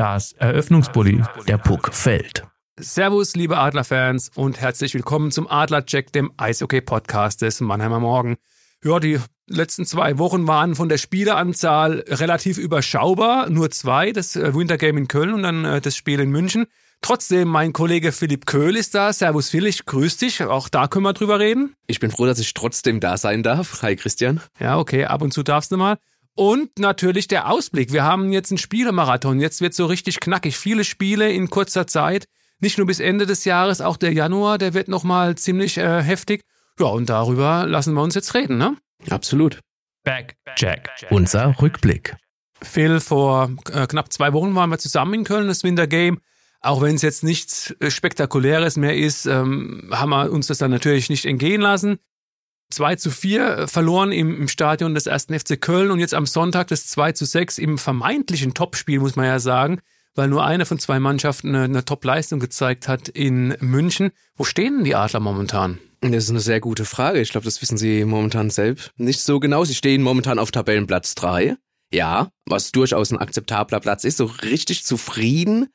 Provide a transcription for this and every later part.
Das Eröffnungsbully, der Puck fällt. Servus, liebe Adlerfans und herzlich willkommen zum Adlercheck, dem Eishockey-Podcast des Mannheimer Morgen. Ja, die letzten zwei Wochen waren von der Spieleranzahl relativ überschaubar. Nur zwei, das äh, Wintergame in Köln und dann äh, das Spiel in München. Trotzdem, mein Kollege Philipp Köhl ist da. Servus Philipp, grüß dich. Auch da können wir drüber reden. Ich bin froh, dass ich trotzdem da sein darf. Hi Christian. Ja, okay, ab und zu darfst du mal. Und natürlich der Ausblick. Wir haben jetzt einen Spielemarathon. Jetzt wird so richtig knackig. Viele Spiele in kurzer Zeit. Nicht nur bis Ende des Jahres, auch der Januar, der wird nochmal ziemlich äh, heftig. Ja, und darüber lassen wir uns jetzt reden, ne? Absolut. Back, Jack. Unser Rückblick. Phil, vor äh, knapp zwei Wochen waren wir zusammen in Köln, das Winter Game. Auch wenn es jetzt nichts äh, Spektakuläres mehr ist, ähm, haben wir uns das dann natürlich nicht entgehen lassen. 2 zu 4 äh, verloren im, im Stadion des ersten FC Köln und jetzt am Sonntag das 2 zu 6 im vermeintlichen Topspiel, muss man ja sagen, weil nur eine von zwei Mannschaften eine, eine Top-Leistung gezeigt hat in München. Wo stehen denn die Adler momentan? Das ist eine sehr gute Frage. Ich glaube, das wissen sie momentan selbst nicht so genau. Sie stehen momentan auf Tabellenplatz 3. Ja, was durchaus ein akzeptabler Platz ist. So richtig zufrieden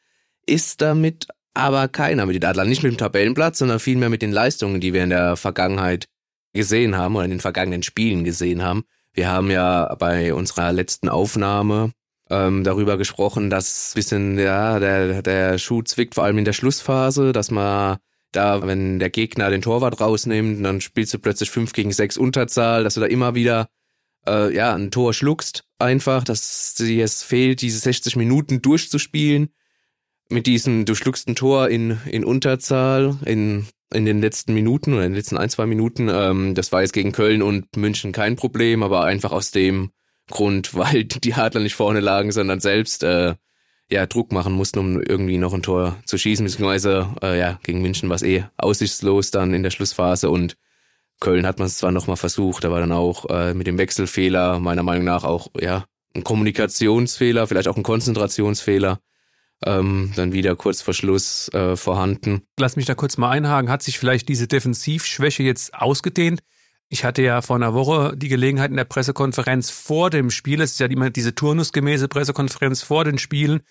ist damit aber keiner mit den Adlern. Nicht mit dem Tabellenplatz, sondern vielmehr mit den Leistungen, die wir in der Vergangenheit gesehen haben oder in den vergangenen Spielen gesehen haben. Wir haben ja bei unserer letzten Aufnahme ähm, darüber gesprochen, dass bisschen ja der der Schuh zwickt, vor allem in der Schlussphase, dass man da, wenn der Gegner den Torwart rausnimmt, dann spielst du plötzlich 5 gegen 6 Unterzahl, dass du da immer wieder äh, ja ein Tor schluckst, einfach, dass es fehlt, diese 60 Minuten durchzuspielen mit diesem du schluckst ein Tor in in Unterzahl in in den letzten Minuten oder in den letzten ein, zwei Minuten. Ähm, das war jetzt gegen Köln und München kein Problem, aber einfach aus dem Grund, weil die Adler nicht vorne lagen, sondern selbst äh, ja Druck machen mussten, um irgendwie noch ein Tor zu schießen, beziehungsweise äh, ja gegen München war es eh aussichtslos dann in der Schlussphase und Köln hat man es zwar nochmal versucht, aber dann auch äh, mit dem Wechselfehler meiner Meinung nach auch ja ein Kommunikationsfehler, vielleicht auch ein Konzentrationsfehler ähm, dann wieder kurz vor Schluss äh, vorhanden. Lass mich da kurz mal einhaken. Hat sich vielleicht diese Defensivschwäche jetzt ausgedehnt? Ich hatte ja vor einer Woche die Gelegenheit in der Pressekonferenz vor dem Spiel, es ist ja immer diese turnusgemäße Pressekonferenz vor den Spielen,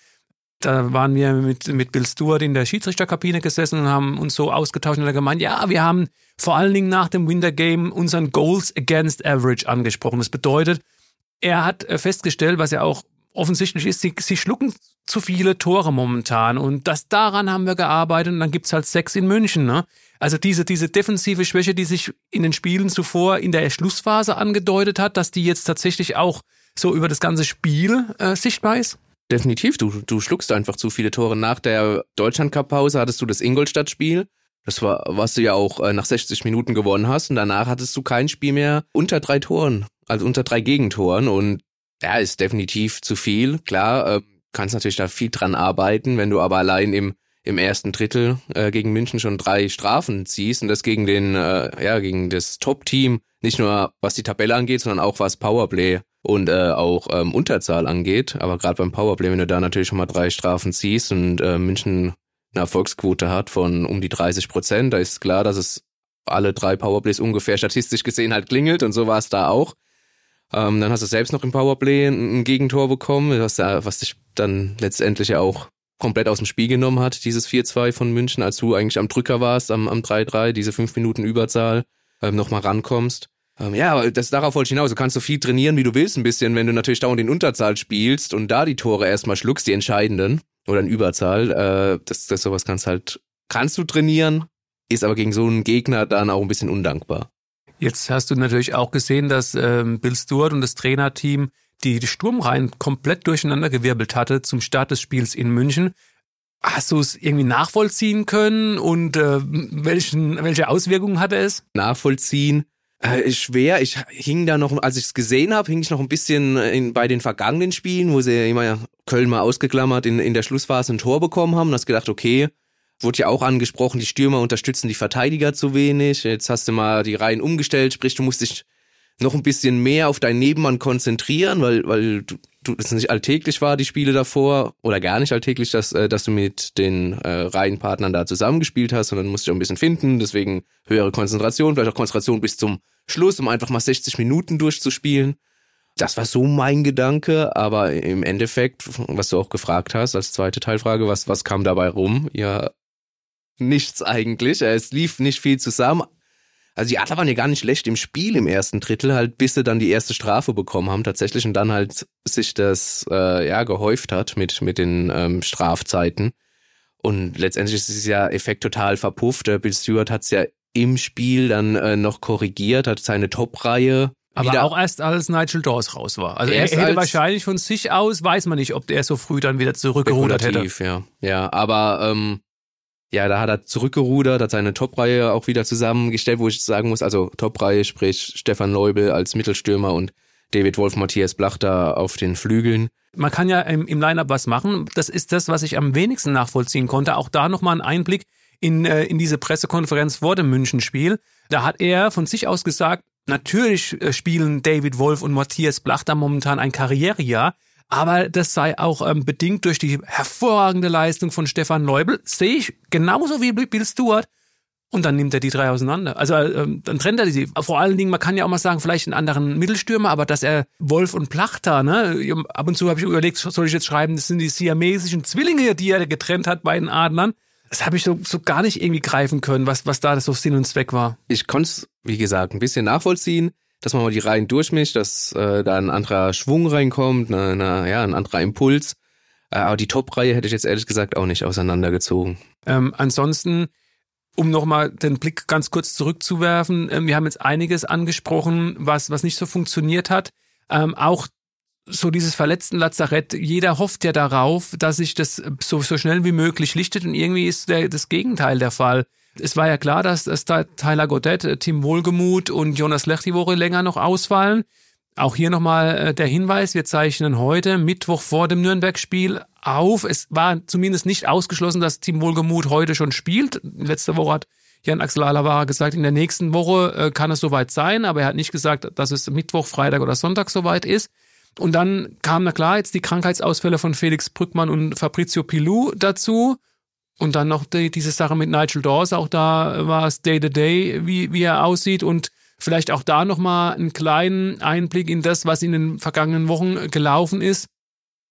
da waren wir mit, mit Bill Stewart in der Schiedsrichterkabine gesessen und haben uns so ausgetauscht und er gemeint, ja, wir haben vor allen Dingen nach dem Winter Game unseren Goals Against Average angesprochen. Das bedeutet, er hat äh, festgestellt, was ja auch offensichtlich ist, sie, sie schlucken zu viele Tore momentan. Und das daran haben wir gearbeitet und dann gibt's halt sechs in München. Ne? Also diese, diese defensive Schwäche, die sich in den Spielen zuvor in der Schlussphase angedeutet hat, dass die jetzt tatsächlich auch so über das ganze Spiel äh, sichtbar ist? Definitiv, du, du schluckst einfach zu viele Tore. Nach der Deutschland-Cup-Pause hattest du das Ingolstadt-Spiel. Das war, was du ja auch äh, nach 60 Minuten gewonnen hast. Und danach hattest du kein Spiel mehr unter drei Toren, also unter drei Gegentoren. Und ja, ist definitiv zu viel. Klar, äh, kannst natürlich da viel dran arbeiten, wenn du aber allein im im ersten Drittel äh, gegen München schon drei Strafen ziehst und das gegen den äh, ja gegen das Top-Team nicht nur was die Tabelle angeht, sondern auch was Powerplay und äh, auch ähm, Unterzahl angeht. Aber gerade beim Powerplay, wenn du da natürlich schon mal drei Strafen ziehst und äh, München eine Erfolgsquote hat von um die 30 Prozent, da ist klar, dass es alle drei Powerplays ungefähr statistisch gesehen halt klingelt und so war es da auch. Ähm, dann hast du selbst noch im Powerplay ein, ein Gegentor bekommen, was, was dich dann letztendlich ja auch komplett aus dem Spiel genommen hat, dieses 4-2 von München, als du eigentlich am Drücker warst, am, am 3-3, diese fünf Minuten Überzahl, ähm, nochmal rankommst. Ähm, ja, das, darauf wollte ich hinaus. Du kannst so viel trainieren, wie du willst, ein bisschen, wenn du natürlich dauernd in Unterzahl spielst und da die Tore erstmal schluckst, die entscheidenden, oder in Überzahl, äh, das, das sowas kannst halt, kannst du trainieren, ist aber gegen so einen Gegner dann auch ein bisschen undankbar. Jetzt hast du natürlich auch gesehen, dass ähm, Bill Stewart und das Trainerteam die, Sturmreihen komplett durcheinandergewirbelt hatte zum Start des Spiels in München. Hast du es irgendwie nachvollziehen können und äh, welchen, welche Auswirkungen hatte es? Nachvollziehen. Äh, schwer. Ich hing da noch, als ich es gesehen habe, hing ich noch ein bisschen in, bei den vergangenen Spielen, wo sie immer Köln mal ausgeklammert in, in der Schlussphase ein Tor bekommen haben. Und hast gedacht, okay, wurde ja auch angesprochen, die Stürmer unterstützen die Verteidiger zu wenig. Jetzt hast du mal die Reihen umgestellt, sprich, du musst dich noch ein bisschen mehr auf deinen Nebenmann konzentrieren, weil, weil du, du es nicht alltäglich war, die Spiele davor, oder gar nicht alltäglich, dass, äh, dass du mit den äh, Reihenpartnern da zusammengespielt hast, sondern musst dich auch ein bisschen finden, deswegen höhere Konzentration, vielleicht auch Konzentration bis zum Schluss, um einfach mal 60 Minuten durchzuspielen. Das war so mein Gedanke, aber im Endeffekt, was du auch gefragt hast, als zweite Teilfrage, was, was kam dabei rum? Ja, nichts eigentlich. Es lief nicht viel zusammen. Also die Adler waren ja gar nicht schlecht im Spiel im ersten Drittel, halt bis sie dann die erste Strafe bekommen haben tatsächlich und dann halt sich das äh, ja gehäuft hat mit mit den ähm, Strafzeiten. Und letztendlich ist es ja Effekt total verpufft. Bill Stewart hat es ja im Spiel dann äh, noch korrigiert, hat seine Top-Reihe aber auch erst als Nigel Dawes raus war. Also er hätte wahrscheinlich von sich aus, weiß man nicht, ob der so früh dann wieder zurückgerudert hätte. Ja, ja, aber ähm, ja, da hat er zurückgerudert, hat seine Top-Reihe auch wieder zusammengestellt, wo ich sagen muss, also Top-Reihe, sprich Stefan Leubel als Mittelstürmer und David Wolf, Matthias Blachter auf den Flügeln. Man kann ja im, im Line-Up was machen. Das ist das, was ich am wenigsten nachvollziehen konnte. Auch da nochmal ein Einblick in, äh, in diese Pressekonferenz vor dem Münchenspiel. Da hat er von sich aus gesagt, natürlich äh, spielen David Wolf und Matthias Blachter momentan ein Karrierejahr, aber das sei auch ähm, bedingt durch die hervorragende Leistung von Stefan Leubel. Sehe ich genauso wie Bill Stewart. Und dann nimmt er die drei auseinander. Also ähm, dann trennt er die. Vor allen Dingen, man kann ja auch mal sagen, vielleicht einen anderen Mittelstürmer, aber dass er Wolf und Plachter, ne, ab und zu habe ich überlegt, soll ich jetzt schreiben, das sind die siamesischen Zwillinge, die er getrennt hat bei den Adlern. Das habe ich so, so gar nicht irgendwie greifen können, was, was da so Sinn und Zweck war. Ich konnte es, wie gesagt, ein bisschen nachvollziehen dass man mal die Reihen durchmischt, dass äh, da ein anderer Schwung reinkommt, eine, eine, ja, ein anderer Impuls. Äh, aber die Top-Reihe hätte ich jetzt ehrlich gesagt auch nicht auseinandergezogen. Ähm, ansonsten, um nochmal den Blick ganz kurz zurückzuwerfen, äh, wir haben jetzt einiges angesprochen, was, was nicht so funktioniert hat. Ähm, auch so dieses verletzten Lazarett, jeder hofft ja darauf, dass sich das so, so schnell wie möglich lichtet und irgendwie ist der, das Gegenteil der Fall. Es war ja klar, dass, dass da Tyler Godet, äh, Tim Wohlgemuth und Jonas Lech die Woche länger noch ausfallen. Auch hier nochmal äh, der Hinweis, wir zeichnen heute, Mittwoch vor dem Nürnberg-Spiel auf. Es war zumindest nicht ausgeschlossen, dass Tim Wohlgemuth heute schon spielt. Letzte Woche hat Jan Axel Alavara gesagt, in der nächsten Woche äh, kann es soweit sein, aber er hat nicht gesagt, dass es Mittwoch, Freitag oder Sonntag soweit ist. Und dann kamen, na klar, jetzt die Krankheitsausfälle von Felix Brückmann und Fabrizio Pilou dazu. Und dann noch die, diese Sache mit Nigel Dawes, auch da war es Day to Day, wie, wie er aussieht und vielleicht auch da nochmal einen kleinen Einblick in das, was in den vergangenen Wochen gelaufen ist.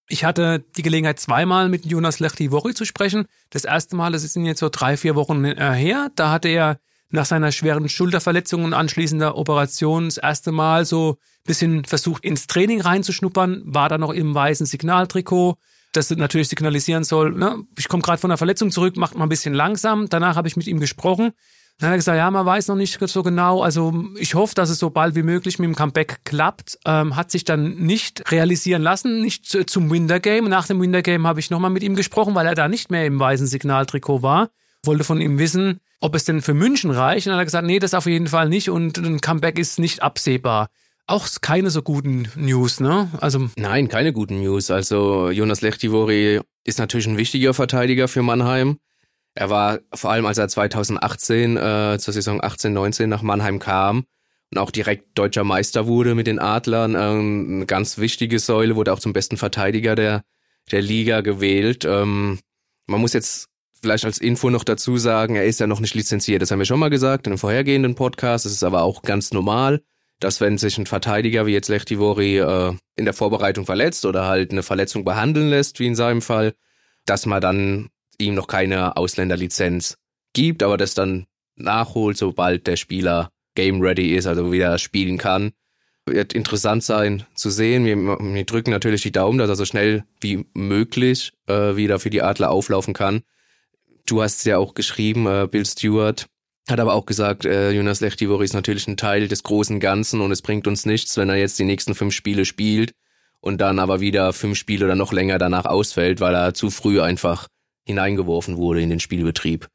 Ich hatte die Gelegenheit, zweimal mit Jonas Lechti-Wori zu sprechen. Das erste Mal, das ist jetzt so drei, vier Wochen äh, her, da hatte er nach seiner schweren Schulterverletzung und anschließender Operation das erste Mal so ein bisschen versucht, ins Training reinzuschnuppern, war da noch im weißen Signaltrikot, das natürlich signalisieren soll, ne, ich komme gerade von der Verletzung zurück, macht mal ein bisschen langsam. Danach habe ich mit ihm gesprochen. Dann hat er gesagt, ja, man weiß noch nicht so genau. Also ich hoffe, dass es so bald wie möglich mit dem Comeback klappt. Ähm, hat sich dann nicht realisieren lassen, nicht zum Wintergame. Nach dem Wintergame habe ich nochmal mit ihm gesprochen, weil er da nicht mehr im weißen Signaltrikot war. Wollte von ihm wissen, ob es denn für München reicht. Und dann hat er gesagt, nee, das auf jeden Fall nicht und ein Comeback ist nicht absehbar auch keine so guten News, ne? Also Nein, keine guten News. Also Jonas Lechtivori ist natürlich ein wichtiger Verteidiger für Mannheim. Er war vor allem, als er 2018 äh, zur Saison 18/19 nach Mannheim kam und auch direkt deutscher Meister wurde mit den Adlern, äh, eine ganz wichtige Säule, wurde auch zum besten Verteidiger der der Liga gewählt. Ähm, man muss jetzt vielleicht als Info noch dazu sagen, er ist ja noch nicht lizenziert. Das haben wir schon mal gesagt in einem vorhergehenden Podcast. Das ist aber auch ganz normal dass wenn sich ein Verteidiger wie jetzt Lechtivori äh, in der Vorbereitung verletzt oder halt eine Verletzung behandeln lässt, wie in seinem Fall, dass man dann ihm noch keine Ausländerlizenz gibt, aber das dann nachholt, sobald der Spieler game ready ist, also wieder spielen kann. Wird interessant sein zu sehen. Wir, wir drücken natürlich die Daumen, dass er so schnell wie möglich äh, wieder für die Adler auflaufen kann. Du hast ja auch geschrieben, äh, Bill Stewart, hat aber auch gesagt, äh, Jonas Lechtivori ist natürlich ein Teil des großen Ganzen und es bringt uns nichts, wenn er jetzt die nächsten fünf Spiele spielt und dann aber wieder fünf Spiele oder noch länger danach ausfällt, weil er zu früh einfach hineingeworfen wurde in den Spielbetrieb.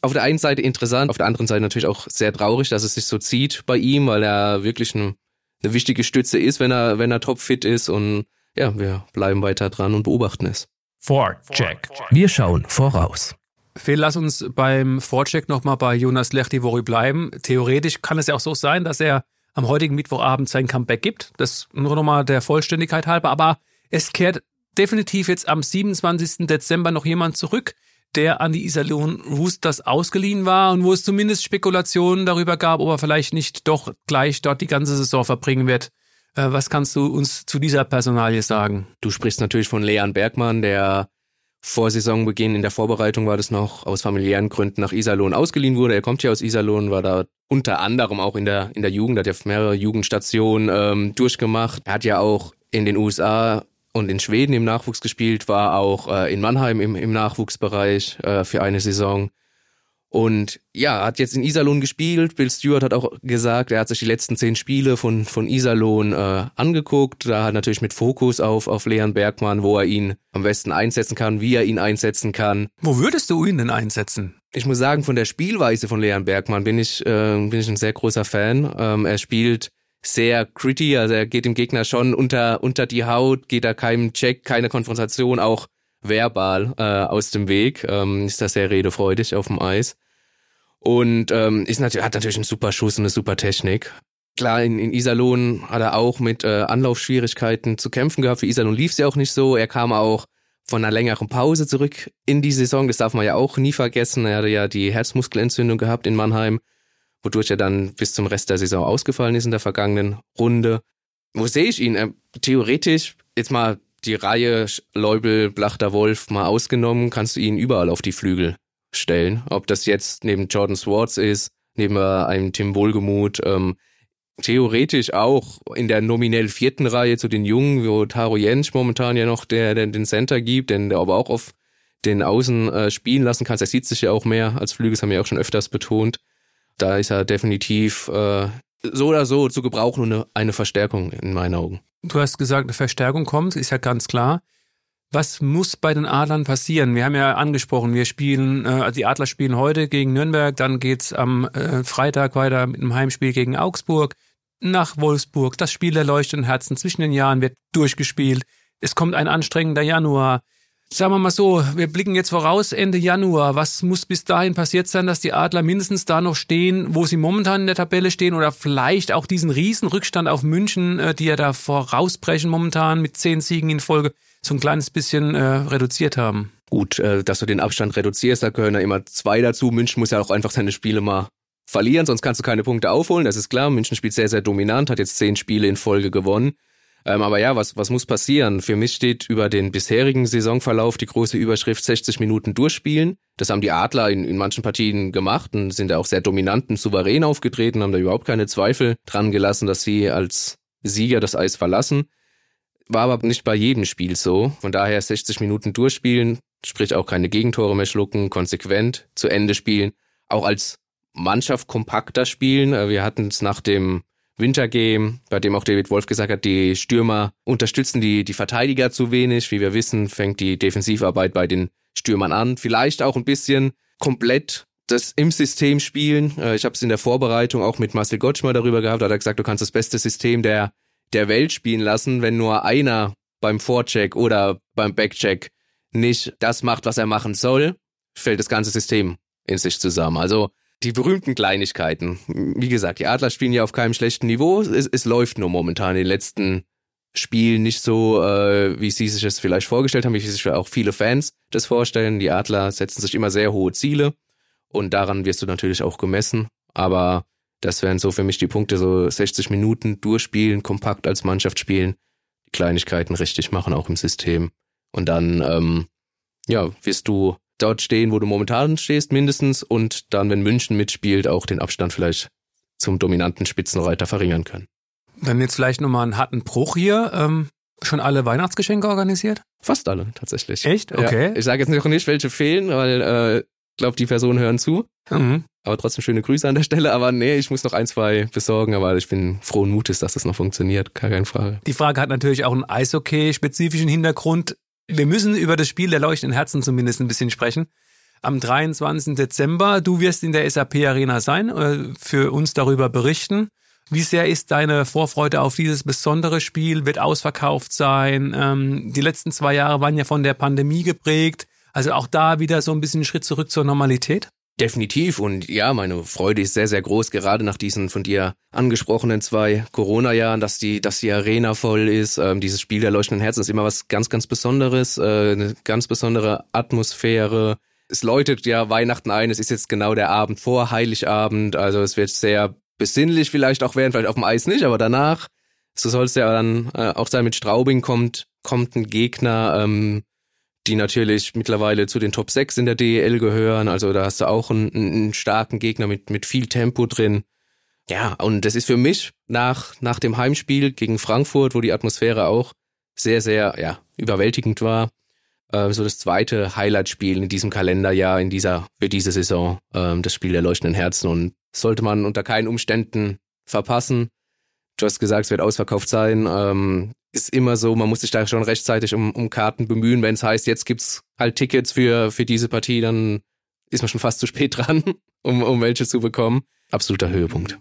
auf der einen Seite interessant, auf der anderen Seite natürlich auch sehr traurig, dass es sich so zieht bei ihm, weil er wirklich ein, eine wichtige Stütze ist, wenn er, wenn er topfit ist und ja, wir bleiben weiter dran und beobachten es. Vorcheck. Wir schauen voraus. Phil, lass uns beim Vorcheck nochmal bei Jonas Lechtivori bleiben. Theoretisch kann es ja auch so sein, dass er am heutigen Mittwochabend sein Comeback gibt. Das nur nochmal der Vollständigkeit halber. Aber es kehrt definitiv jetzt am 27. Dezember noch jemand zurück, der an die Iserlohn Roosters ausgeliehen war und wo es zumindest Spekulationen darüber gab, ob er vielleicht nicht doch gleich dort die ganze Saison verbringen wird. Äh, was kannst du uns zu dieser Personalie sagen? Du sprichst natürlich von Leon Bergmann, der vor Saisonbeginn in der Vorbereitung war das noch aus familiären Gründen nach Iserlohn ausgeliehen wurde. Er kommt ja aus Iserlohn, war da unter anderem auch in der in der Jugend, hat ja mehrere Jugendstationen ähm, durchgemacht. Er hat ja auch in den USA und in Schweden im Nachwuchs gespielt, war auch äh, in Mannheim im, im Nachwuchsbereich äh, für eine Saison. Und ja, hat jetzt in Iserlohn gespielt. Bill Stewart hat auch gesagt, er hat sich die letzten zehn Spiele von, von Iserlohn äh, angeguckt. Da hat natürlich mit Fokus auf, auf Leon Bergmann, wo er ihn am besten einsetzen kann, wie er ihn einsetzen kann. Wo würdest du ihn denn einsetzen? Ich muss sagen, von der Spielweise von Leon Bergmann bin ich, äh, bin ich ein sehr großer Fan. Ähm, er spielt sehr gritty, also er geht dem Gegner schon unter, unter die Haut, geht da keinem Check, keine Konfrontation, auch verbal äh, aus dem Weg. Ähm, ist da sehr redefreudig auf dem Eis. Und ähm, ist natürlich, hat natürlich einen super Schuss und eine super Technik. Klar, in, in Iserlohn hat er auch mit äh, Anlaufschwierigkeiten zu kämpfen gehabt. Für Iserlohn lief es ja auch nicht so. Er kam auch von einer längeren Pause zurück in die Saison. Das darf man ja auch nie vergessen. Er hatte ja die Herzmuskelentzündung gehabt in Mannheim wodurch er dann bis zum Rest der Saison ausgefallen ist in der vergangenen Runde. Wo sehe ich ihn? Äh, theoretisch, jetzt mal die Reihe Leubel, Blachter, Wolf mal ausgenommen, kannst du ihn überall auf die Flügel stellen. Ob das jetzt neben Jordan Swartz ist, neben einem Tim Wohlgemuth, ähm, theoretisch auch in der nominell vierten Reihe zu den Jungen, wo Taro Jensch momentan ja noch der, der den Center gibt, den der aber auch auf den Außen äh, spielen lassen kannst. Er sieht sich ja auch mehr als Flügel, das haben wir auch schon öfters betont da ist er definitiv äh, so oder so zu gebrauchen und eine, Verstärkung in meinen Augen. Du hast gesagt, eine Verstärkung kommt, ist ja ganz klar. Was muss bei den Adlern passieren? Wir haben ja angesprochen, wir spielen, äh, die Adler spielen heute gegen Nürnberg, dann geht's am äh, Freitag weiter mit einem Heimspiel gegen Augsburg, nach Wolfsburg. Das Spiel der leuchtenden Herzen zwischen den Jahren wird durchgespielt. Es kommt ein anstrengender Januar sagen wir mal so, wir blicken jetzt voraus Ende Januar. Was muss bis dahin passiert sein, dass die Adler mindestens da noch stehen, wo sie momentan in der Tabelle stehen oder vielleicht auch diesen Riesenrückstand auf München, äh, die ja da vorausbrechen momentan mit zehn Siegen in Folge, so ein kleines bisschen äh, reduziert haben? Gut, äh, dass du den Abstand reduzierst, da gehören ja immer zwei dazu. München muss ja auch einfach seine Spiele mal verlieren, sonst kannst du keine Punkte aufholen, das ist klar. München spielt sehr, sehr dominant, hat jetzt zehn Spiele in Folge gewonnen. Ähm, aber ja, was, was muss passieren? Für mich steht über den bisherigen Saisonverlauf die große Überschrift 60 Minuten durchspielen. Das haben die Adler in, in manchen Partien gemacht und sind da auch sehr dominant und souverän aufgetreten, haben da überhaupt keine Zweifel dran gelassen, dass sie als Sieger das Eis verlassen. War aber nicht bei jedem Spiel so. Von daher 60 Minuten durchspielen, sprich auch keine Gegentore mehr schlucken, konsequent zu Ende spielen, auch als Mannschaft kompakter spielen. Äh, wir hatten es nach dem Wintergame, bei dem auch David Wolf gesagt hat, die Stürmer unterstützen die, die Verteidiger zu wenig. Wie wir wissen, fängt die Defensivarbeit bei den Stürmern an. Vielleicht auch ein bisschen komplett das im System spielen. Äh, ich habe es in der Vorbereitung auch mit Marcel Gottschmer darüber gehabt. Da hat er gesagt, du kannst das beste System der, der Welt spielen lassen, wenn nur einer beim Vorcheck oder beim Backcheck nicht das macht, was er machen soll, fällt das ganze System in sich zusammen. Also die berühmten Kleinigkeiten. Wie gesagt, die Adler spielen ja auf keinem schlechten Niveau. Es, es läuft nur momentan in den letzten Spielen nicht so, äh, wie sie sich es vielleicht vorgestellt haben, wie sich auch viele Fans das vorstellen. Die Adler setzen sich immer sehr hohe Ziele und daran wirst du natürlich auch gemessen. Aber das wären so für mich die Punkte, so 60 Minuten durchspielen, kompakt als Mannschaft spielen, die Kleinigkeiten richtig machen, auch im System. Und dann, ähm, ja, wirst du dort stehen, wo du momentan stehst, mindestens. Und dann, wenn München mitspielt, auch den Abstand vielleicht zum dominanten Spitzenreiter verringern können. Dann jetzt vielleicht nochmal einen harten Bruch hier. Ähm, schon alle Weihnachtsgeschenke organisiert? Fast alle, tatsächlich. Echt? Okay. Ja, ich sage jetzt noch nicht, welche fehlen, weil äh, ich glaube, die Personen hören zu. Mhm. Aber trotzdem schöne Grüße an der Stelle. Aber nee, ich muss noch ein, zwei besorgen, aber ich bin frohen Mutes, dass das noch funktioniert. keine Frage. Die Frage hat natürlich auch einen Eishockey-spezifischen Hintergrund wir müssen über das Spiel der leuchtenden Herzen zumindest ein bisschen sprechen. am 23. Dezember. Du wirst in der SAP Arena sein, äh, für uns darüber berichten. Wie sehr ist deine Vorfreude auf dieses besondere Spiel? Wird ausverkauft sein? Ähm, die letzten zwei Jahre waren ja von der Pandemie geprägt. Also auch da wieder so ein bisschen Schritt zurück zur Normalität? Definitiv. Und ja, meine Freude ist sehr, sehr groß, gerade nach diesen von dir angesprochenen zwei Corona-Jahren, dass die, dass die Arena voll ist. Ähm, dieses Spiel der leuchtenden Herzen ist immer was ganz, ganz Besonderes, äh, eine ganz besondere Atmosphäre. Es läutet ja Weihnachten ein, es ist jetzt genau der Abend vor Heiligabend, also es wird sehr besinnlich vielleicht auch werden, vielleicht auf dem Eis nicht, aber danach, so soll es ja dann äh, auch sein, mit Straubing kommt, kommt ein Gegner, ähm, die natürlich mittlerweile zu den Top 6 in der DEL gehören. Also da hast du auch einen, einen starken Gegner mit, mit viel Tempo drin. Ja, und das ist für mich nach, nach dem Heimspiel gegen Frankfurt, wo die Atmosphäre auch sehr, sehr ja, überwältigend war, äh, so das zweite Highlight-Spiel in diesem Kalenderjahr, in dieser, für diese Saison, äh, das Spiel der leuchtenden Herzen. Und sollte man unter keinen Umständen verpassen. Du hast gesagt, es wird ausverkauft sein. Ähm, ist immer so, man muss sich da schon rechtzeitig um, um Karten bemühen. Wenn es heißt, jetzt gibt's halt Tickets für, für diese Partie, dann ist man schon fast zu spät dran, um, um welche zu bekommen. Absoluter Höhepunkt.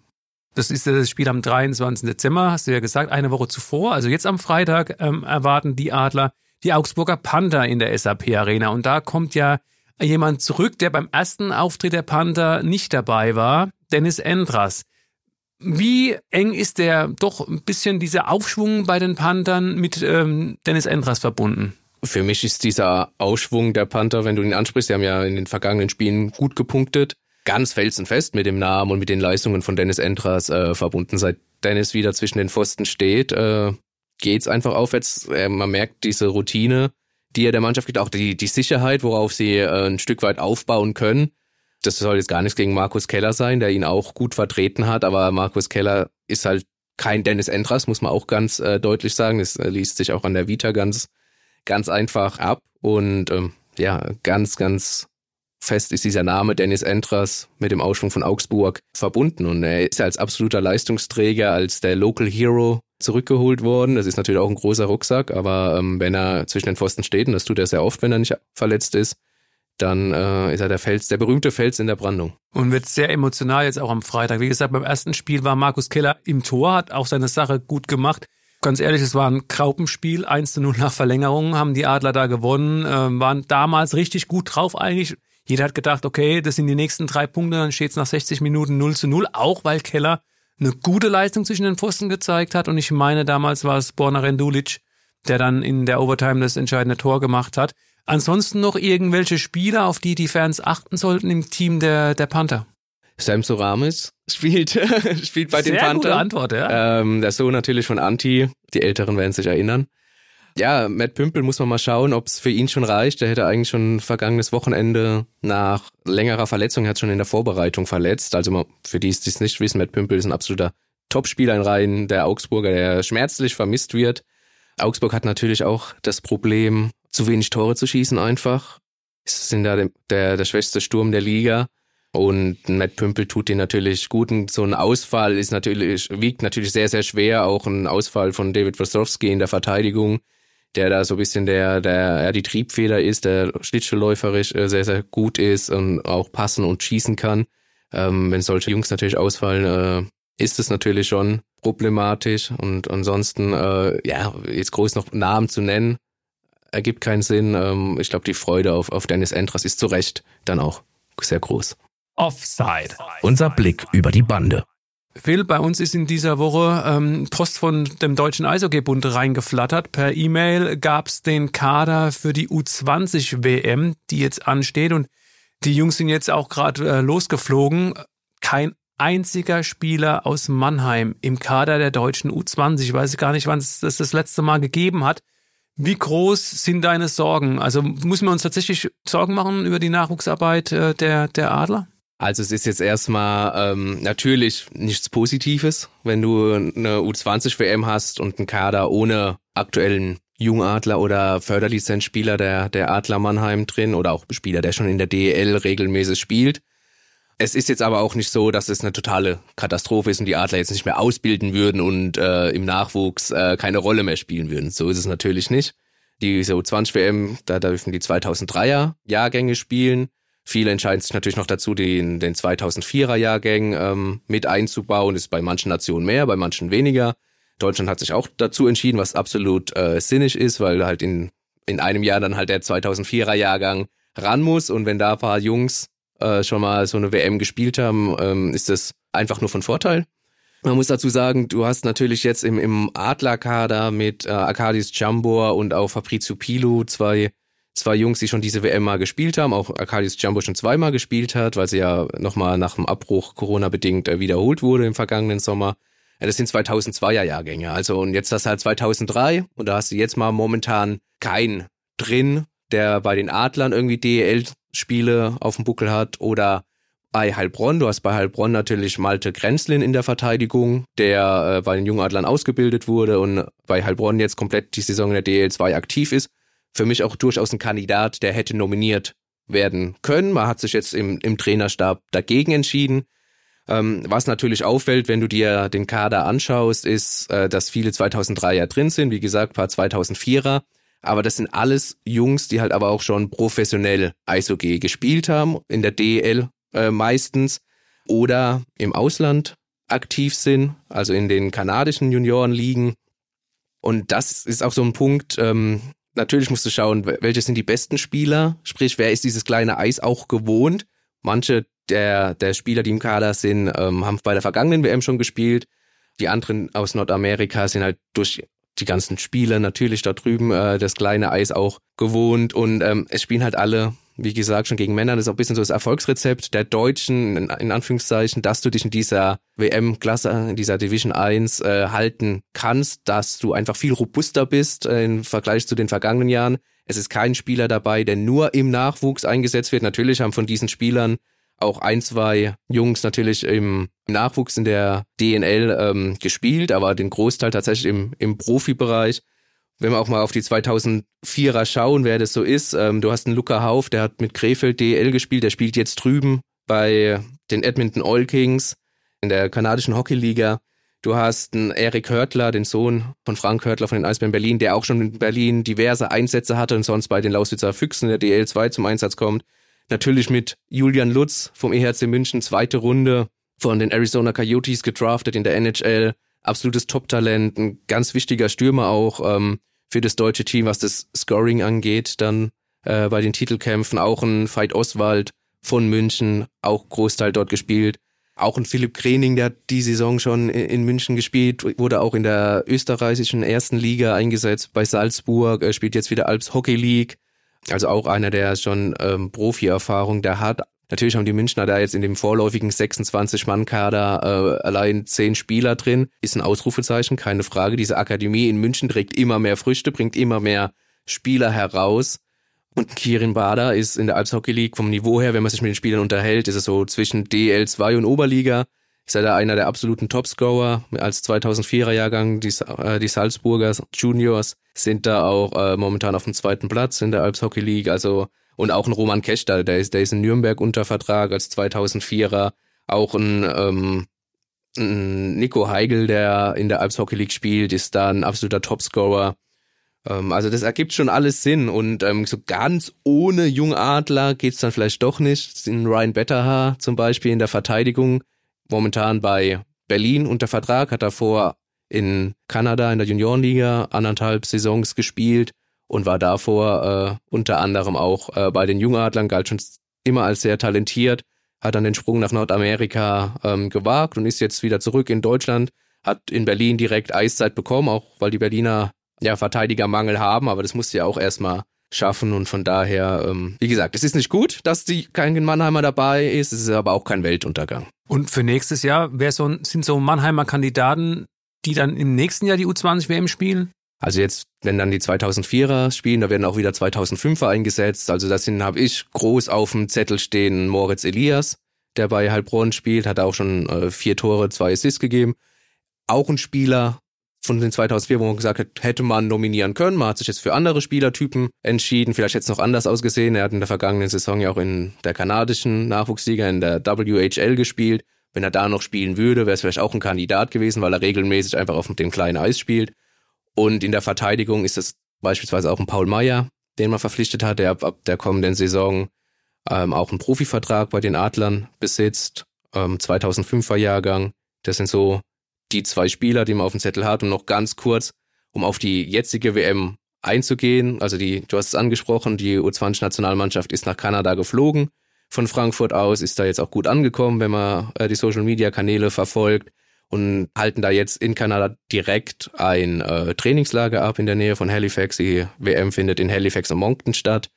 Das ist das Spiel am 23. Dezember, hast du ja gesagt, eine Woche zuvor. Also jetzt am Freitag ähm, erwarten die Adler die Augsburger Panther in der SAP Arena. Und da kommt ja jemand zurück, der beim ersten Auftritt der Panther nicht dabei war, Dennis Endras. Wie eng ist der doch ein bisschen dieser Aufschwung bei den Panthern mit ähm, Dennis Endras verbunden? Für mich ist dieser Aufschwung der Panther, wenn du ihn ansprichst, die haben ja in den vergangenen Spielen gut gepunktet, ganz felsenfest mit dem Namen und mit den Leistungen von Dennis Endras äh, verbunden. Seit Dennis wieder zwischen den Pfosten steht, äh, geht's einfach aufwärts. Äh, man merkt diese Routine, die er der Mannschaft gibt, auch die, die Sicherheit, worauf sie äh, ein Stück weit aufbauen können das soll jetzt gar nichts gegen Markus Keller sein, der ihn auch gut vertreten hat, aber Markus Keller ist halt kein Dennis Endras, muss man auch ganz äh, deutlich sagen. Das äh, liest sich auch an der Vita ganz, ganz einfach ab. Und ähm, ja, ganz, ganz fest ist dieser Name Dennis Endras mit dem Ausschwung von Augsburg verbunden. Und er ist als absoluter Leistungsträger, als der Local Hero zurückgeholt worden. Das ist natürlich auch ein großer Rucksack, aber ähm, wenn er zwischen den Pfosten steht, und das tut er sehr oft, wenn er nicht verletzt ist, dann äh, ist er der Fels, der berühmte Fels in der Brandung. Und wird sehr emotional jetzt auch am Freitag. Wie gesagt, beim ersten Spiel war Markus Keller im Tor, hat auch seine Sache gut gemacht. Ganz ehrlich, es war ein Kraupenspiel, 1 zu 0 nach Verlängerung, haben die Adler da gewonnen, äh, waren damals richtig gut drauf eigentlich. Jeder hat gedacht, okay, das sind die nächsten drei Punkte, dann steht es nach 60 Minuten 0 zu 0, auch weil Keller eine gute Leistung zwischen den Pfosten gezeigt hat. Und ich meine, damals war es Borna Rendulic, der dann in der Overtime das entscheidende Tor gemacht hat. Ansonsten noch irgendwelche Spieler, auf die die Fans achten sollten im Team der, der Panther? Sam Soramis spielt, spielt bei Sehr den Panthern. Gute Antwort, ja. Ähm, der Sohn natürlich von Anti. Die Älteren werden sich erinnern. Ja, Matt Pümpel muss man mal schauen, ob es für ihn schon reicht. Der hätte eigentlich schon vergangenes Wochenende nach längerer Verletzung, er hat schon in der Vorbereitung verletzt. Also für die, die es nicht wissen, Matt Pümpel ist ein absoluter Topspieler in Reihen der Augsburger, der schmerzlich vermisst wird. Augsburg hat natürlich auch das Problem, zu wenig Tore zu schießen einfach. Sie sind da der, der schwächste Sturm der Liga. Und Matt Pümpel tut den natürlich gut. Und so ein Ausfall ist natürlich, wiegt natürlich sehr, sehr schwer. Auch ein Ausfall von David Wosowski in der Verteidigung, der da so ein bisschen der, der, ja, die Triebfeder ist, der schlittschuhläuferisch äh, sehr, sehr gut ist und auch passen und schießen kann. Ähm, wenn solche Jungs natürlich ausfallen, äh, ist es natürlich schon problematisch. Und ansonsten, äh, ja, jetzt groß noch Namen zu nennen, ergibt keinen Sinn. Ähm, ich glaube, die Freude auf, auf Dennis Endras ist zu Recht dann auch sehr groß. Offside. Unser Blick über die Bande. Phil, bei uns ist in dieser Woche ähm, Post von dem Deutschen Eishockeybund reingeflattert. Per E-Mail gab es den Kader für die U20 WM, die jetzt ansteht. Und die Jungs sind jetzt auch gerade äh, losgeflogen. Kein einziger Spieler aus Mannheim im Kader der deutschen U20. Ich weiß gar nicht, wann es das das letzte Mal gegeben hat. Wie groß sind deine Sorgen? Also müssen wir uns tatsächlich Sorgen machen über die Nachwuchsarbeit äh, der, der Adler? Also es ist jetzt erstmal ähm, natürlich nichts Positives, wenn du eine U20-WM hast und einen Kader ohne aktuellen Jungadler oder Förderlizenzspieler der, der Adler Mannheim drin oder auch Spieler, der schon in der DEL regelmäßig spielt. Es ist jetzt aber auch nicht so, dass es eine totale Katastrophe ist und die Adler jetzt nicht mehr ausbilden würden und äh, im Nachwuchs äh, keine Rolle mehr spielen würden. So ist es natürlich nicht. Die so 20 WM, da dürfen die 2003er Jahrgänge spielen. Viele entscheiden sich natürlich noch dazu, den, den 2004er Jahrgang ähm, mit einzubauen. Das ist bei manchen Nationen mehr, bei manchen weniger. Deutschland hat sich auch dazu entschieden, was absolut äh, sinnig ist, weil halt in, in einem Jahr dann halt der 2004er Jahrgang ran muss. Und wenn da ein paar Jungs äh, schon mal so eine WM gespielt haben, ähm, ist das einfach nur von Vorteil. Man muss dazu sagen, du hast natürlich jetzt im, im Adlerkader mit äh, Arkadis Jambor und auch Fabrizio Pilu zwei, zwei Jungs, die schon diese WM mal gespielt haben. Auch Arkadis Jambor schon zweimal gespielt hat, weil sie ja nochmal nach dem Abbruch Corona-bedingt äh, wiederholt wurde im vergangenen Sommer. Ja, das sind 2002er Jahrgänge. Also und jetzt das halt 2003 und da hast du jetzt mal momentan keinen drin, der bei den Adlern irgendwie DEL-Spiele auf dem Buckel hat oder bei Heilbronn. Du hast bei Heilbronn natürlich Malte Grenzlin in der Verteidigung, der äh, bei den Jungadlern ausgebildet wurde und bei Heilbronn jetzt komplett die Saison in der DL2 aktiv ist. Für mich auch durchaus ein Kandidat, der hätte nominiert werden können. Man hat sich jetzt im, im Trainerstab dagegen entschieden. Ähm, was natürlich auffällt, wenn du dir den Kader anschaust, ist, äh, dass viele 2003er drin sind. Wie gesagt, paar 2004er. Aber das sind alles Jungs, die halt aber auch schon professionell Eishockey gespielt haben, in der DL äh, meistens oder im Ausland aktiv sind, also in den kanadischen Juniorenligen. Und das ist auch so ein Punkt, ähm, natürlich musst du schauen, welche sind die besten Spieler, sprich, wer ist dieses kleine Eis auch gewohnt. Manche der, der Spieler, die im Kader sind, ähm, haben bei der vergangenen WM schon gespielt. Die anderen aus Nordamerika sind halt durch die ganzen Spiele natürlich da drüben äh, das kleine Eis auch gewohnt und ähm, es spielen halt alle wie gesagt, schon gegen Männer. Das ist auch ein bisschen so das Erfolgsrezept der Deutschen, in, in Anführungszeichen, dass du dich in dieser WM-Klasse, in dieser Division 1 äh, halten kannst, dass du einfach viel robuster bist äh, im Vergleich zu den vergangenen Jahren. Es ist kein Spieler dabei, der nur im Nachwuchs eingesetzt wird. Natürlich haben von diesen Spielern auch ein, zwei Jungs natürlich im Nachwuchs in der DNL ähm, gespielt, aber den Großteil tatsächlich im, im Profibereich wenn wir auch mal auf die 2004er schauen, wer das so ist, ähm, du hast einen Luca Hauf, der hat mit Krefeld DL gespielt, der spielt jetzt drüben bei den Edmonton Oil Kings in der kanadischen Hockeyliga. Du hast einen Erik Hörtler, den Sohn von Frank Hörtler von den Eisbären Berlin, der auch schon in Berlin diverse Einsätze hatte und sonst bei den Lausitzer Füchsen in der DL2 zum Einsatz kommt. Natürlich mit Julian Lutz vom EHC München, zweite Runde von den Arizona Coyotes gedraftet in der NHL. Absolutes Top-Talent, ein ganz wichtiger Stürmer auch. Ähm, für das deutsche Team, was das Scoring angeht, dann äh, bei den Titelkämpfen. Auch ein Veit Oswald von München, auch Großteil dort gespielt. Auch ein Philipp Krening, der hat die Saison schon in München gespielt, wurde auch in der österreichischen ersten Liga eingesetzt bei Salzburg, er spielt jetzt wieder Alps Hockey League. Also auch einer, der schon ähm, Profi-Erfahrung der hat. Natürlich haben die Münchner da jetzt in dem vorläufigen 26-Mann-Kader äh, allein zehn Spieler drin. Ist ein Ausrufezeichen, keine Frage. Diese Akademie in München trägt immer mehr Früchte, bringt immer mehr Spieler heraus. Und Kirin Bader ist in der Alps Hockey League vom Niveau her, wenn man sich mit den Spielern unterhält, ist es so zwischen DL2 und Oberliga. Ist er da einer der absoluten Topscorer als 2004er Jahrgang. Die, äh, die Salzburger Juniors sind da auch äh, momentan auf dem zweiten Platz in der Alps Hockey League. Also und auch ein Roman Kechter, der ist, der ist in Nürnberg unter Vertrag als 2004er. Auch ein, ähm, ein Nico Heigl, der in der Alps Hockey League spielt, ist da ein absoluter Topscorer. Ähm, also das ergibt schon alles Sinn und ähm, so ganz ohne Jungadler geht's dann vielleicht doch nicht. In Ryan Betterhaar zum Beispiel in der Verteidigung, momentan bei Berlin unter Vertrag, hat davor in Kanada in der Juniorenliga anderthalb Saisons gespielt und war davor äh, unter anderem auch äh, bei den Jungadlern, galt schon immer als sehr talentiert, hat dann den Sprung nach Nordamerika ähm, gewagt und ist jetzt wieder zurück in Deutschland, hat in Berlin direkt Eiszeit bekommen, auch weil die Berliner ja Verteidigermangel haben, aber das musste ja auch erstmal schaffen und von daher, ähm, wie gesagt, es ist nicht gut, dass die kein Mannheimer dabei ist, es ist aber auch kein Weltuntergang. Und für nächstes Jahr wer so, sind so Mannheimer Kandidaten, die dann im nächsten Jahr die U20 WM spielen? Also jetzt, wenn dann die 2004er spielen, da werden auch wieder 2005er eingesetzt. Also das sind, habe ich groß auf dem Zettel stehen, Moritz Elias, der bei Heilbronn spielt, hat auch schon äh, vier Tore, zwei Assists gegeben. Auch ein Spieler von den 2004, wo man gesagt hat, hätte man nominieren können. Man hat sich jetzt für andere Spielertypen entschieden. Vielleicht hätte es noch anders ausgesehen. Er hat in der vergangenen Saison ja auch in der kanadischen Nachwuchsliga, in der WHL gespielt. Wenn er da noch spielen würde, wäre es vielleicht auch ein Kandidat gewesen, weil er regelmäßig einfach auf dem kleinen Eis spielt. Und in der Verteidigung ist es beispielsweise auch ein Paul Meyer, den man verpflichtet hat, der ab, der kommenden Saison ähm, auch einen Profivertrag bei den Adlern besitzt, ähm, 2005er Jahrgang. Das sind so die zwei Spieler, die man auf dem Zettel hat. Und noch ganz kurz, um auf die jetzige WM einzugehen. Also die, du hast es angesprochen, die U20-Nationalmannschaft ist nach Kanada geflogen. Von Frankfurt aus ist da jetzt auch gut angekommen, wenn man äh, die Social-Media-Kanäle verfolgt und halten da jetzt in Kanada direkt ein äh, Trainingslager ab in der Nähe von Halifax. Die WM findet in Halifax und Moncton statt.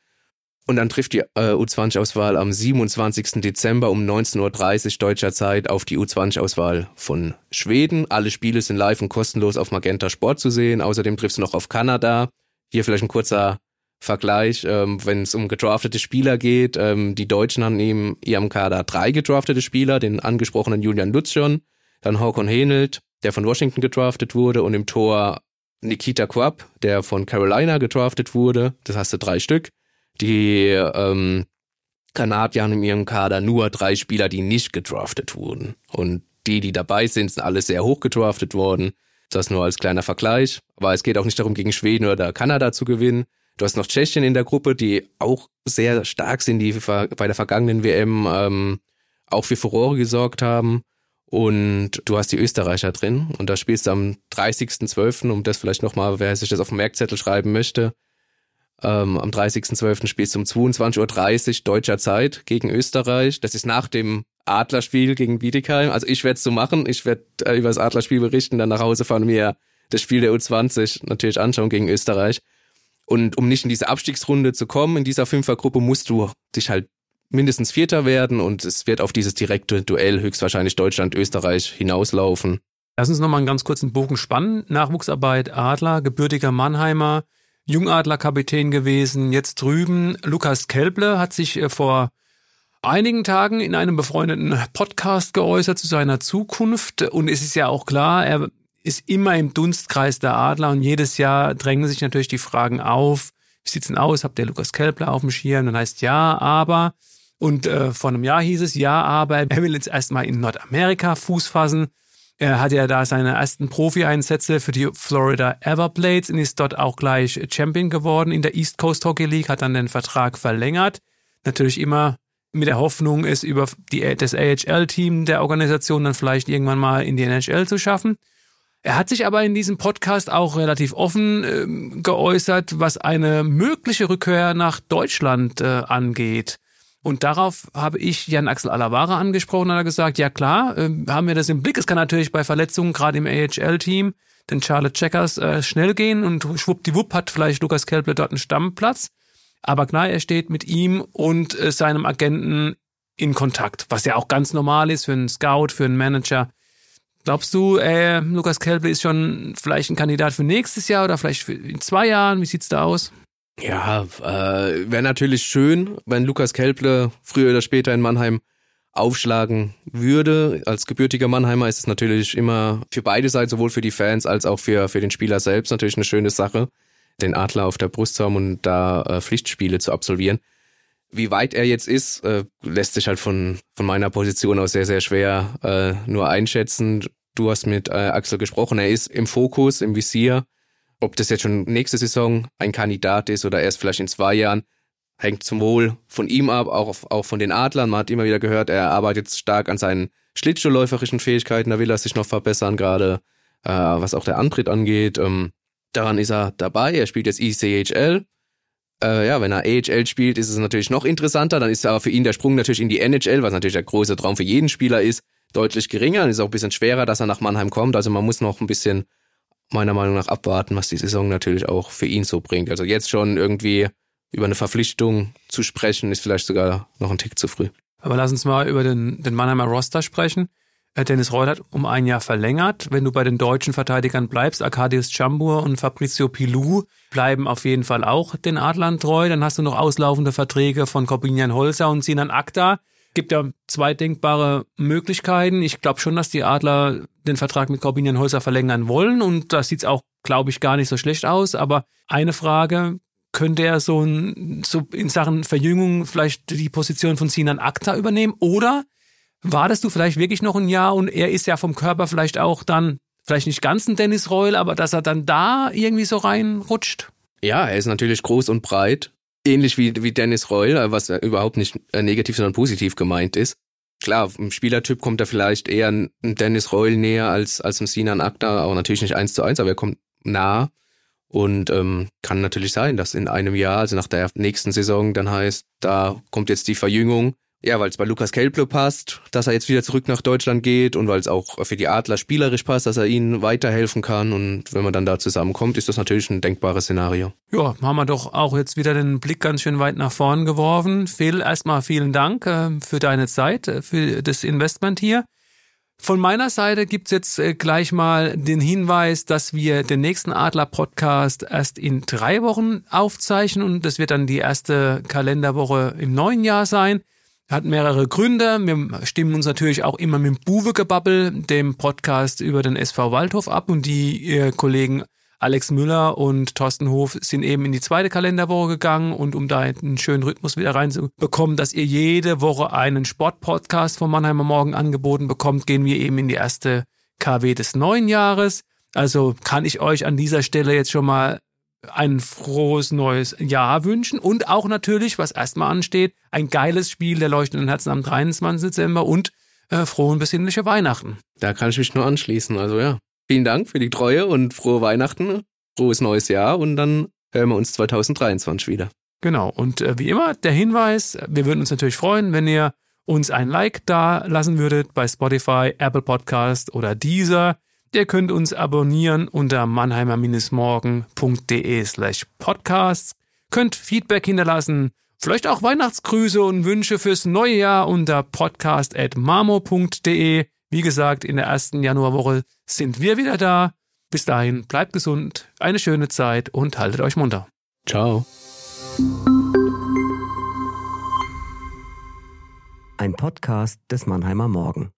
Und dann trifft die äh, U20-Auswahl am 27. Dezember um 19.30 Uhr deutscher Zeit auf die U20-Auswahl von Schweden. Alle Spiele sind live und kostenlos auf Magenta Sport zu sehen. Außerdem triffst du noch auf Kanada. Hier vielleicht ein kurzer Vergleich, ähm, wenn es um gedraftete Spieler geht. Ähm, die Deutschen haben eben ihrem Kader drei gedraftete Spieler, den angesprochenen Julian Lutz schon, dann Håkon Henelt, der von Washington gedraftet wurde und im Tor Nikita Quapp, der von Carolina gedraftet wurde. Das hast du drei Stück. Die ähm, Kanadier haben in ihrem Kader nur drei Spieler, die nicht gedraftet wurden. Und die, die dabei sind, sind alle sehr hoch gedraftet worden. Das nur als kleiner Vergleich. Aber es geht auch nicht darum, gegen Schweden oder Kanada zu gewinnen. Du hast noch Tschechien in der Gruppe, die auch sehr stark sind, die bei der vergangenen WM ähm, auch für Furore gesorgt haben. Und du hast die Österreicher drin. Und da spielst du am 30.12., um das vielleicht nochmal, wer sich das auf dem Merkzettel schreiben möchte, ähm, am 30.12. spielst du um 22.30 Uhr deutscher Zeit gegen Österreich. Das ist nach dem Adlerspiel gegen Bietigheim. Also ich werde es so machen. Ich werde äh, über das Adlerspiel berichten, dann nach Hause fahren mir das Spiel der U20 natürlich anschauen gegen Österreich. Und um nicht in diese Abstiegsrunde zu kommen, in dieser Fünfergruppe, musst du dich halt mindestens Vierter werden und es wird auf dieses direkte Duell höchstwahrscheinlich Deutschland-Österreich hinauslaufen. Lass uns nochmal einen ganz kurzen Bogen spannen. Nachwuchsarbeit Adler, gebürtiger Mannheimer, Jungadler-Kapitän gewesen, jetzt drüben. Lukas Kelble hat sich äh, vor einigen Tagen in einem befreundeten Podcast geäußert zu seiner Zukunft. Und es ist ja auch klar, er ist immer im Dunstkreis der Adler und jedes Jahr drängen sich natürlich die Fragen auf. Wie sieht's denn aus? Habt ihr Lukas Kelbler auf dem Schirm? Dann heißt ja, aber. Und äh, vor einem Jahr hieß es ja, aber er will jetzt erstmal in Nordamerika Fuß fassen. Er hat ja da seine ersten Profi-Einsätze für die Florida Everblades und ist dort auch gleich Champion geworden in der East Coast Hockey League, hat dann den Vertrag verlängert. Natürlich immer mit der Hoffnung, es über die, das AHL-Team der Organisation dann vielleicht irgendwann mal in die NHL zu schaffen. Er hat sich aber in diesem Podcast auch relativ offen äh, geäußert, was eine mögliche Rückkehr nach Deutschland äh, angeht. Und darauf habe ich Jan Axel Alavara angesprochen und er gesagt, ja klar, äh, haben wir das im Blick. Es kann natürlich bei Verletzungen, gerade im AHL-Team, den Charlotte Checkers äh, schnell gehen und schwuppdiwupp hat vielleicht Lukas Kelble dort einen Stammplatz. Aber klar, er steht mit ihm und äh, seinem Agenten in Kontakt, was ja auch ganz normal ist für einen Scout, für einen Manager. Glaubst du, äh, Lukas Kelble ist schon vielleicht ein Kandidat für nächstes Jahr oder vielleicht in zwei Jahren? Wie sieht's da aus? Ja, äh, wäre natürlich schön, wenn Lukas Kelple früher oder später in Mannheim aufschlagen würde. Als gebürtiger Mannheimer ist es natürlich immer für beide Seiten, sowohl für die Fans als auch für, für den Spieler selbst, natürlich eine schöne Sache, den Adler auf der Brust zu haben und da äh, Pflichtspiele zu absolvieren. Wie weit er jetzt ist, äh, lässt sich halt von, von meiner Position aus sehr, sehr schwer äh, nur einschätzen. Du hast mit äh, Axel gesprochen, er ist im Fokus, im Visier ob das jetzt schon nächste Saison ein Kandidat ist oder erst vielleicht in zwei Jahren, hängt zum Wohl von ihm ab, auch, auch von den Adlern. Man hat immer wieder gehört, er arbeitet stark an seinen schlittschuhläuferischen Fähigkeiten, da will er sich noch verbessern, gerade äh, was auch der Antritt angeht. Ähm, daran ist er dabei. Er spielt jetzt ECHL. Äh, ja, wenn er AHL spielt, ist es natürlich noch interessanter. Dann ist aber für ihn der Sprung natürlich in die NHL, was natürlich der große Traum für jeden Spieler ist, deutlich geringer. Dann ist auch ein bisschen schwerer, dass er nach Mannheim kommt. Also man muss noch ein bisschen meiner Meinung nach abwarten, was die Saison natürlich auch für ihn so bringt. Also jetzt schon irgendwie über eine Verpflichtung zu sprechen, ist vielleicht sogar noch ein Tick zu früh. Aber lass uns mal über den, den Mannheimer Roster sprechen. Äh, Dennis Reul hat um ein Jahr verlängert. Wenn du bei den deutschen Verteidigern bleibst, Arkadius Chambur und Fabrizio Pilou bleiben auf jeden Fall auch den Adlern treu. Dann hast du noch auslaufende Verträge von Corbinian Holzer und Sinan Akta gibt ja zwei denkbare Möglichkeiten. Ich glaube schon, dass die Adler den Vertrag mit Corbinian Häuser verlängern wollen und da sieht's auch, glaube ich, gar nicht so schlecht aus. Aber eine Frage, könnte er so, ein, so in Sachen Verjüngung vielleicht die Position von Sinan Akta übernehmen? Oder wartest du vielleicht wirklich noch ein Jahr und er ist ja vom Körper vielleicht auch dann, vielleicht nicht ganz ein Dennis Reul, aber dass er dann da irgendwie so reinrutscht? Ja, er ist natürlich groß und breit ähnlich wie, wie Dennis Reul, was überhaupt nicht äh, negativ, sondern positiv gemeint ist. Klar, im Spielertyp kommt er vielleicht eher ein Dennis Reul näher als, als ein Sinan Akta, aber natürlich nicht eins zu eins, aber er kommt nah. Und ähm, kann natürlich sein, dass in einem Jahr, also nach der nächsten Saison, dann heißt, da kommt jetzt die Verjüngung ja, weil es bei Lukas Kelple passt, dass er jetzt wieder zurück nach Deutschland geht und weil es auch für die Adler spielerisch passt, dass er ihnen weiterhelfen kann. Und wenn man dann da zusammenkommt, ist das natürlich ein denkbares Szenario. Ja, haben wir doch auch jetzt wieder den Blick ganz schön weit nach vorn geworfen. Phil, erstmal vielen Dank äh, für deine Zeit, äh, für das Investment hier. Von meiner Seite gibt's jetzt äh, gleich mal den Hinweis, dass wir den nächsten Adler-Podcast erst in drei Wochen aufzeichnen und das wird dann die erste Kalenderwoche im neuen Jahr sein hat mehrere Gründe. Wir stimmen uns natürlich auch immer mit Buwe Gebabbel, dem Podcast über den SV Waldhof ab und die äh, Kollegen Alex Müller und Thorsten Hof sind eben in die zweite Kalenderwoche gegangen und um da einen schönen Rhythmus wieder reinzubekommen, dass ihr jede Woche einen Sportpodcast vom Mannheimer Morgen angeboten bekommt, gehen wir eben in die erste KW des neuen Jahres. Also kann ich euch an dieser Stelle jetzt schon mal ein frohes neues Jahr wünschen und auch natürlich, was erstmal ansteht, ein geiles Spiel der leuchtenden Herzen am 23. Dezember und äh, frohe und besinnliche Weihnachten. Da kann ich mich nur anschließen. Also ja, vielen Dank für die Treue und frohe Weihnachten, frohes neues Jahr und dann hören wir uns 2023 wieder. Genau. Und äh, wie immer der Hinweis, wir würden uns natürlich freuen, wenn ihr uns ein Like da lassen würdet bei Spotify, Apple Podcast oder Deezer. Ihr könnt uns abonnieren unter mannheimer-morgen.de slash podcasts, könnt Feedback hinterlassen, vielleicht auch Weihnachtsgrüße und Wünsche fürs neue Jahr unter podcast.marmo.de. Wie gesagt, in der ersten Januarwoche sind wir wieder da. Bis dahin, bleibt gesund, eine schöne Zeit und haltet euch munter. Ciao. Ein Podcast des Mannheimer Morgen.